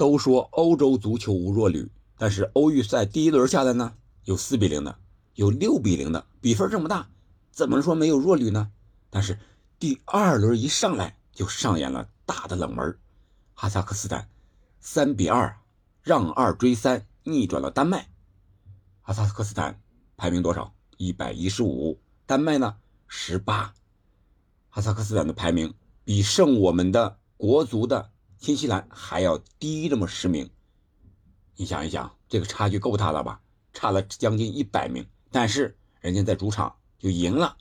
都说欧洲足球无弱旅，但是欧预赛第一轮下来呢，有四比零的，有六比零的，比分这么大，怎么说没有弱旅呢？但是第二轮一上来就上演了大的冷门，哈萨克斯坦三比二让二追三逆转了丹麦。哈萨克斯坦排名多少？一百一十五，丹麦呢十八。哈萨克斯坦的排名比胜我们的国足的。新西兰还要低这么十名，你想一想，这个差距够大了吧？差了将近一百名，但是人家在主场就赢了。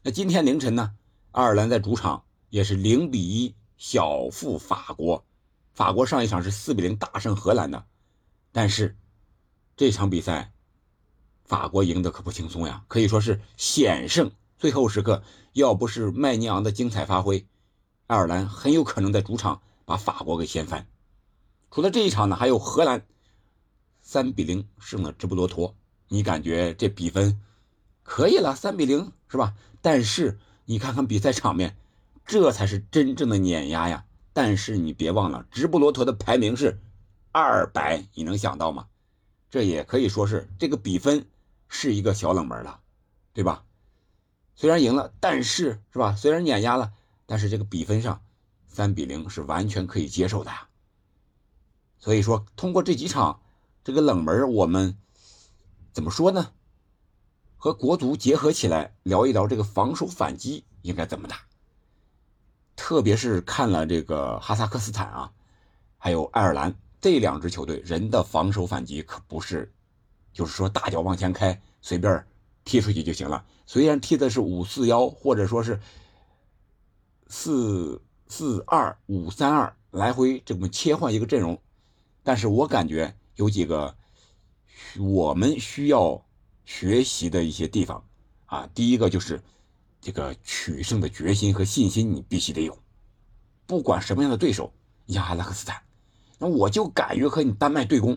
那今天凌晨呢？爱尔兰在主场也是零比一小负法国，法国上一场是四比零大胜荷兰的，但是这场比赛法国赢得可不轻松呀，可以说是险胜。最后时刻，要不是麦尼昂的精彩发挥，爱尔兰很有可能在主场。把法国给掀翻。除了这一场呢，还有荷兰三比零胜了直布罗陀。你感觉这比分可以了，三比零是吧？但是你看看比赛场面，这才是真正的碾压呀！但是你别忘了，直布罗陀的排名是二百，你能想到吗？这也可以说是这个比分是一个小冷门了，对吧？虽然赢了，但是是吧？虽然碾压了，但是这个比分上。三比零是完全可以接受的呀，所以说通过这几场这个冷门，我们怎么说呢？和国足结合起来聊一聊这个防守反击应该怎么打。特别是看了这个哈萨克斯坦啊，还有爱尔兰这两支球队，人的防守反击可不是，就是说大脚往前开，随便踢出去就行了。虽然踢的是五四幺，或者说是四。四二五三二来回这么切换一个阵容，但是我感觉有几个我们需要学习的一些地方啊。第一个就是这个取胜的决心和信心，你必须得有。不管什么样的对手，你像哈萨克斯坦，那我就敢于和你丹麦对攻，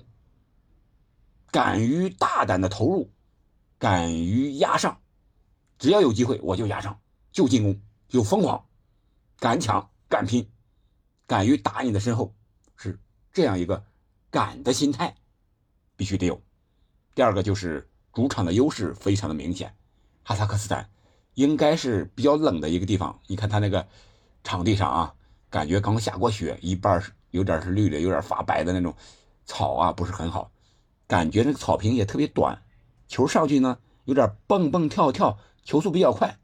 敢于大胆的投入，敢于压上，只要有机会我就压上，就进攻，就疯狂，敢抢。敢拼，敢于打你的身后，是这样一个敢的心态，必须得有。第二个就是主场的优势非常的明显，哈萨克斯坦应该是比较冷的一个地方。你看他那个场地上啊，感觉刚下过雪，一半是有点是绿的，有点发白的那种草啊，不是很好。感觉那个草坪也特别短，球上去呢有点蹦蹦跳跳，球速比较快。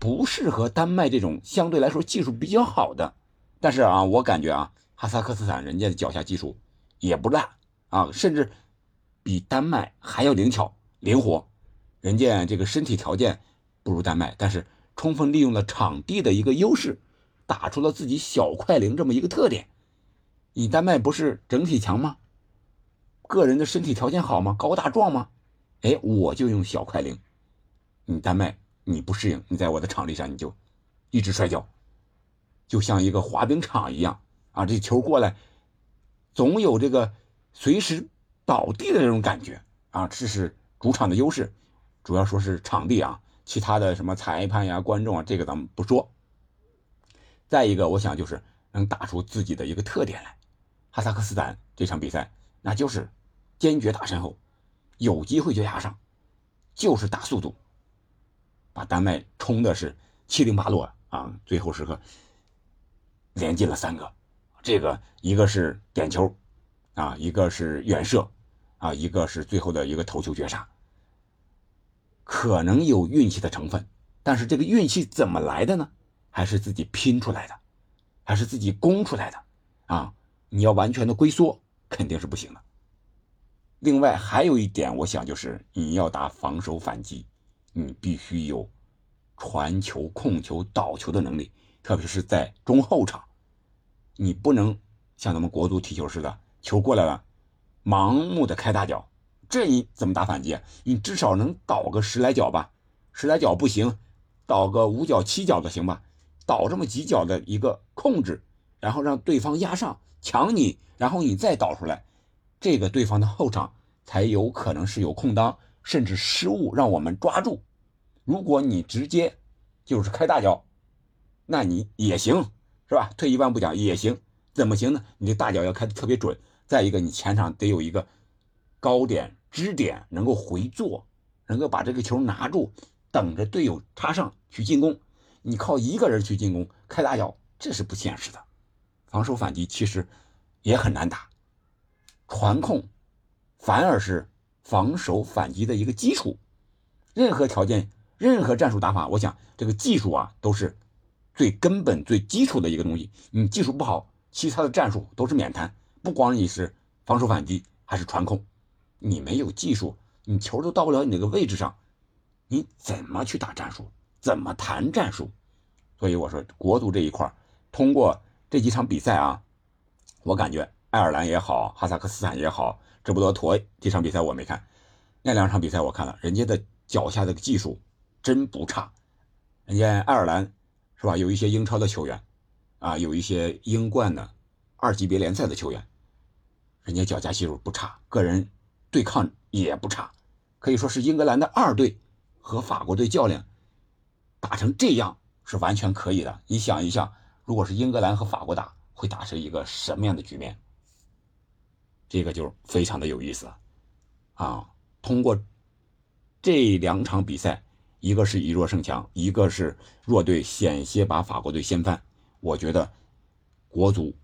不适合丹麦这种相对来说技术比较好的，但是啊，我感觉啊，哈萨克斯坦人家的脚下技术也不烂啊，甚至比丹麦还要灵巧灵活。人家这个身体条件不如丹麦，但是充分利用了场地的一个优势，打出了自己小快灵这么一个特点。你丹麦不是整体强吗？个人的身体条件好吗？高大壮吗？哎，我就用小快灵。你丹麦。你不适应，你在我的场地上你就一直摔跤，就像一个滑冰场一样啊！这球过来，总有这个随时倒地的这种感觉啊！这是主场的优势，主要说是场地啊，其他的什么裁判呀、观众啊，这个咱们不说。再一个，我想就是能打出自己的一个特点来。哈萨克斯坦这场比赛那就是坚决打身后，有机会就压上，就是打速度。把丹麦冲的是七零八落啊！最后时刻连进了三个，这个一个是点球，啊，一个是远射，啊，一个是最后的一个头球绝杀。可能有运气的成分，但是这个运气怎么来的呢？还是自己拼出来的，还是自己攻出来的？啊，你要完全的龟缩肯定是不行的。另外还有一点，我想就是你要打防守反击。你必须有传球、控球、倒球的能力，特别是在中后场，你不能像咱们国足踢球似的，球过来了，盲目的开大脚，这你怎么打反击？你至少能倒个十来脚吧，十来脚不行，倒个五脚、七脚的行吧，倒这么几脚的一个控制，然后让对方压上抢你，然后你再倒出来，这个对方的后场才有可能是有空当。甚至失误让我们抓住，如果你直接就是开大脚，那你也行，是吧？退一万步讲也行，怎么行呢？你这大脚要开的特别准，再一个你前场得有一个高点支点，能够回做，能够把这个球拿住，等着队友插上去进攻。你靠一个人去进攻开大脚，这是不现实的。防守反击其实也很难打，传控反而是防守反击的一个基础。任何条件、任何战术打法，我想这个技术啊都是最根本、最基础的一个东西。你技术不好，其他的战术都是免谈。不光你是防守反击，还是传控，你没有技术，你球都到不了你那个位置上，你怎么去打战术？怎么谈战术？所以我说，国足这一块通过这几场比赛啊，我感觉爱尔兰也好，哈萨克斯坦也好，这不多坨这场比赛我没看，那两场比赛我看了，人家的。脚下的技术真不差，人家爱尔兰是吧？有一些英超的球员，啊，有一些英冠的二级别联赛的球员，人家脚下技术不差，个人对抗也不差，可以说是英格兰的二队和法国队较量打成这样是完全可以的。你想一下，如果是英格兰和法国打，会打成一个什么样的局面？这个就非常的有意思啊！通过。这两场比赛，一个是以弱胜强，一个是弱队险些把法国队掀翻。我觉得国足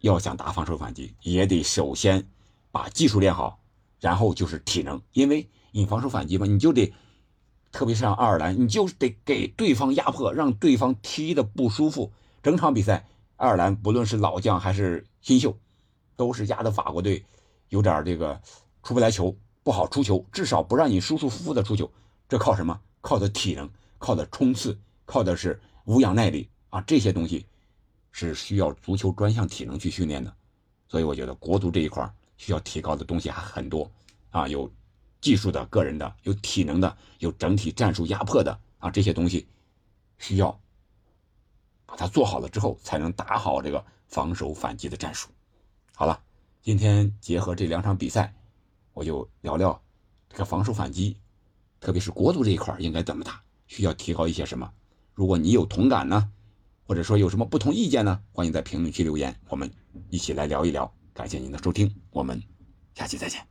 要想打防守反击，也得首先把技术练好，然后就是体能。因为你防守反击嘛，你就得，特别是像爱尔兰，你就得给对方压迫，让对方踢的不舒服。整场比赛，爱尔兰不论是老将还是新秀，都是压的法国队有点这个出不来球。不好出球，至少不让你舒舒服服的出球。这靠什么？靠的体能，靠的冲刺，靠的是无氧耐力啊！这些东西是需要足球专项体能去训练的。所以我觉得国足这一块需要提高的东西还很多啊，有技术的、个人的，有体能的，有整体战术压迫的啊，这些东西需要把它做好了之后，才能打好这个防守反击的战术。好了，今天结合这两场比赛。我就聊聊这个防守反击，特别是国足这一块应该怎么打，需要提高一些什么？如果你有同感呢，或者说有什么不同意见呢，欢迎在评论区留言，我们一起来聊一聊。感谢您的收听，我们下期再见。